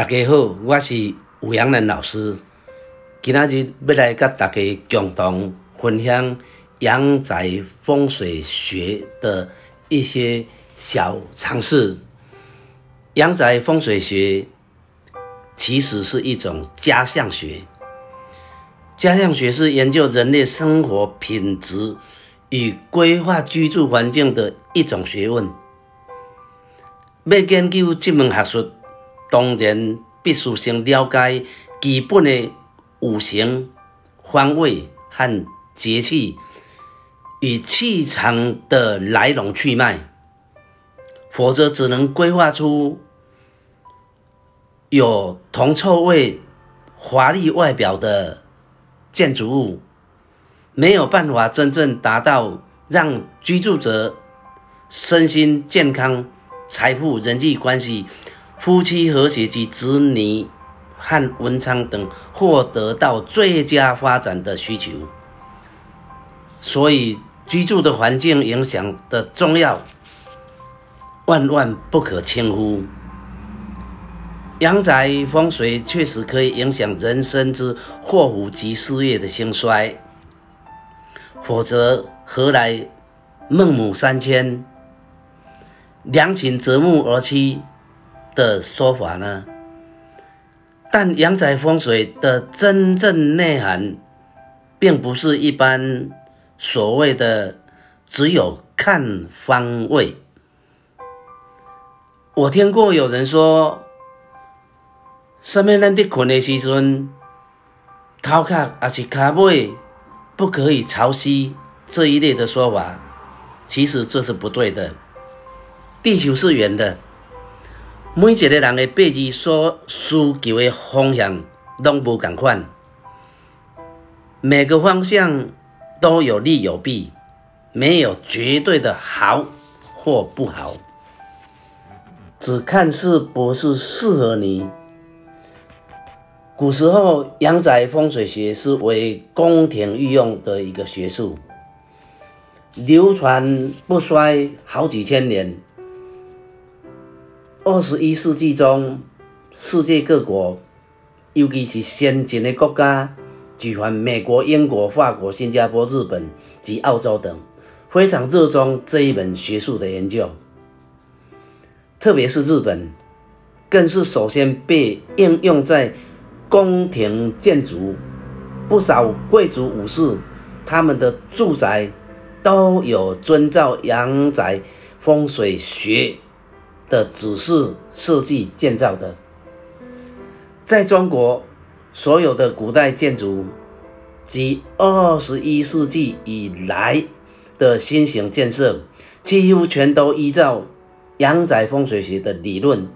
大家好，我是吴阳南老师。今仔日要来甲大家共同分享阳宅风水学的一些小常识。阳宅风水学其实是一种家相学，家相学是研究人类生活品质与规划居住环境的一种学问。要研究这门学术，当然必须先了解基本的五行、方位和节气与气场的来龙去脉，否则只能规划出有铜臭味、华丽外表的建筑物，没有办法真正达到让居住者身心健康。财富、人际关系、夫妻和谐及子女和文昌等获得到最佳发展的需求，所以居住的环境影响的重要，万万不可轻忽。阳宅风水确实可以影响人生之祸福及事业的兴衰，否则何来孟母三迁？良禽择木而栖的说法呢？但阳宅风水的真正内涵，并不是一般所谓的只有看方位。我听过有人说，上面咱伫困的时阵，头壳还是脚尾不可以朝西这一类的说法，其实这是不对的。地球是圆的，每一个人的八字所需求的方向拢无共款，每个方向都有利有弊，没有绝对的好或不好，只看是不是适合你。古时候阳宅风水学是为宫廷御用的一个学术，流传不衰好几千年。二十一世纪中，世界各国，尤其是先进的国家，举凡美国、英国、法国、新加坡、日本及澳洲等，非常热衷这一门学术的研究。特别是日本，更是首先被应用在宫廷建筑。不少贵族武士，他们的住宅都有遵照阳宅风水学。的指示设计建造的，在中国，所有的古代建筑及二十一世纪以来的新型建设，几乎全都依照阳宅风水学的理论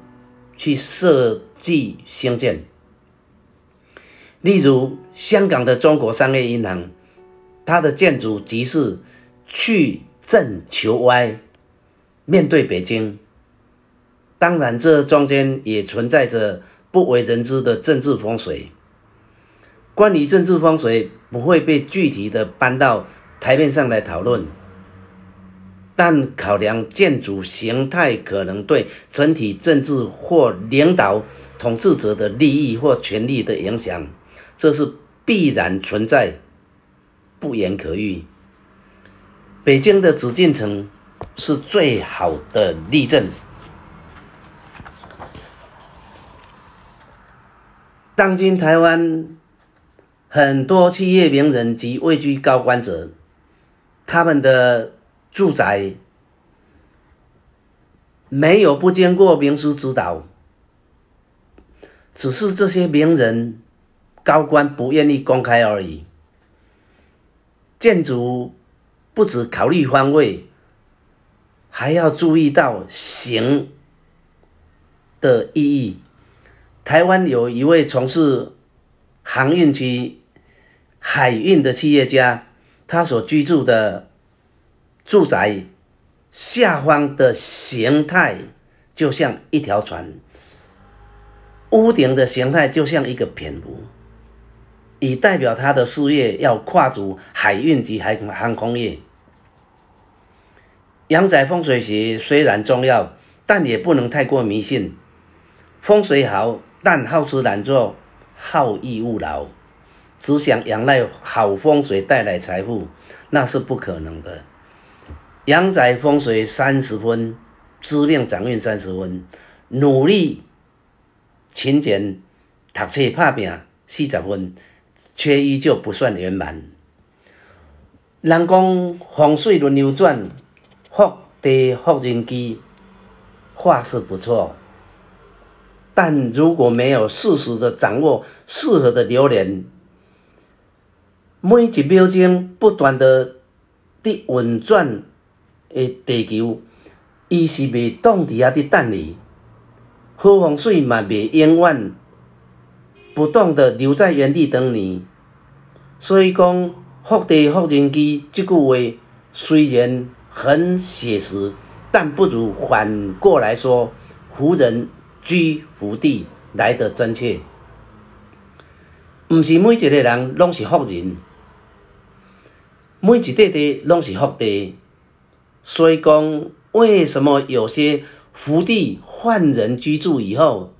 去设计兴建。例如，香港的中国商业银行，它的建筑即是去正求歪，面对北京。当然，这中间也存在着不为人知的政治风水。关于政治风水，不会被具体的搬到台面上来讨论，但考量建筑形态可能对整体政治或领导统治者的利益或权力的影响，这是必然存在，不言可喻。北京的紫禁城是最好的例证。当今台湾很多企业名人及位居高官者，他们的住宅没有不经过名师指导，只是这些名人高官不愿意公开而已。建筑不只考虑方位，还要注意到形的意义。台湾有一位从事航运区海运的企业家，他所居住的住宅下方的形态就像一条船，屋顶的形态就像一个蝙蝠，以代表他的事业要跨足海运及海航空业。阳宅风水学虽然重要，但也不能太过迷信。风水好。但好吃懒做，好逸恶劳，只想仰赖好风水带来财富，那是不可能的。阳宅风水三十分，知命掌运三十分，努力勤俭读册拍拼四十分，却依旧不算圆满。人讲风水轮流转，福地福人机，话是不错，但如果没有适时的掌握适合的流年，每一秒钟不断的的运转。的地球，伊是袂挡伫遐伫等你，好风水嘛袂永远不断的留在原地等你。所以讲福地福人机这句话虽然很写实，但不如反过来说福人居福地来得真切。毋是每一个人拢是福人，每一块地拢是福地。所以讲，为什么有些福地换人居住以后，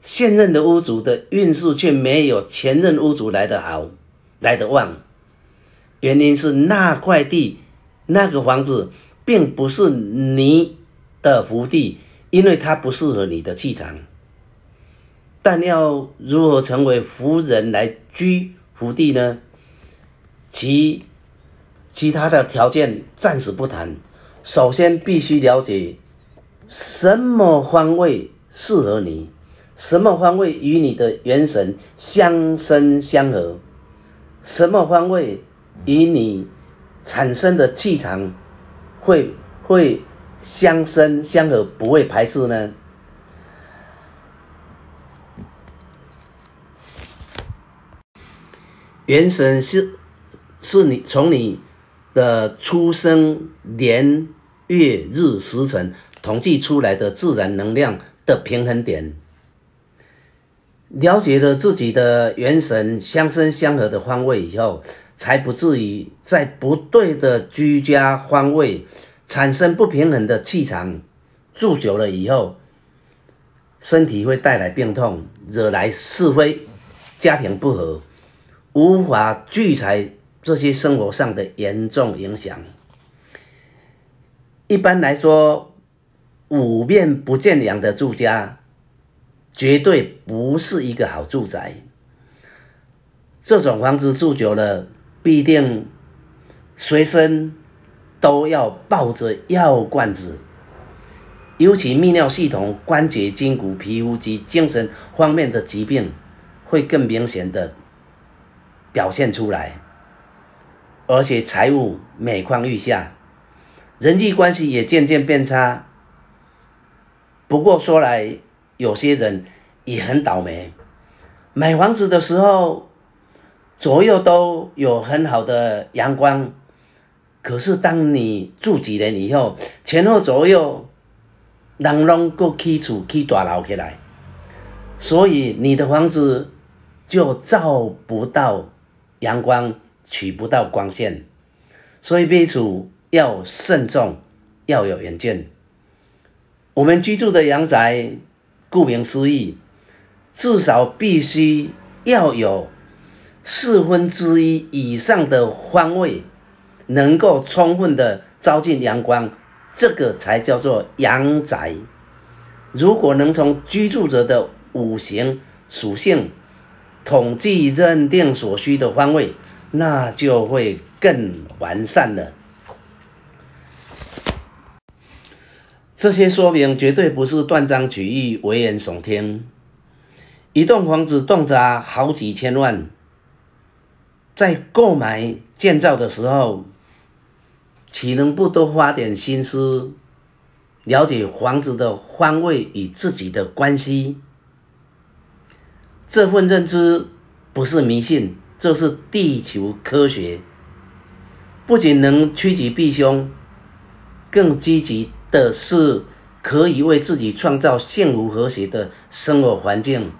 现任的屋主的运势却没有前任屋主来得好，来得旺？原因是那块地、那个房子并不是你的福地，因为它不适合你的气场。但要如何成为福人来居福地呢？其其他的条件暂时不谈。首先必须了解什么方位适合你，什么方位与你的元神相生相合，什么方位与你产生的气场会会相生相合，不会排斥呢？元神是是你从你。的出生年月日时辰统计出来的自然能量的平衡点，了解了自己的元神相生相合的方位以后，才不至于在不对的居家方位产生不平衡的气场，住久了以后，身体会带来病痛，惹来是非，家庭不和，无法聚财。这些生活上的严重影响，一般来说，五面不见阳的住家，绝对不是一个好住宅。这种房子住久了，必定随身都要抱着药罐子，尤其泌尿系统、关节、筋骨、皮肤及精神方面的疾病，会更明显的表现出来。而且财务每况愈下，人际关系也渐渐变差。不过说来，有些人也很倒霉。买房子的时候，左右都有很好的阳光，可是当你住几年以后，前后左右人拢各起厝起大楼起来，所以你的房子就照不到阳光。取不到光线，所以备处要慎重，要有远见。我们居住的阳宅，顾名思义，至少必须要有四分之一以上的方位，能够充分的照进阳光，这个才叫做阳宅。如果能从居住者的五行属性统计认定所需的方位。那就会更完善了。这些说明绝对不是断章取义、危言耸听。一栋房子动辄好几千万，在购买建造的时候，岂能不多花点心思，了解房子的方位与自己的关系？这份认知不是迷信。这是地球科学，不仅能趋吉避凶，更积极的是可以为自己创造幸福和谐的生活环境。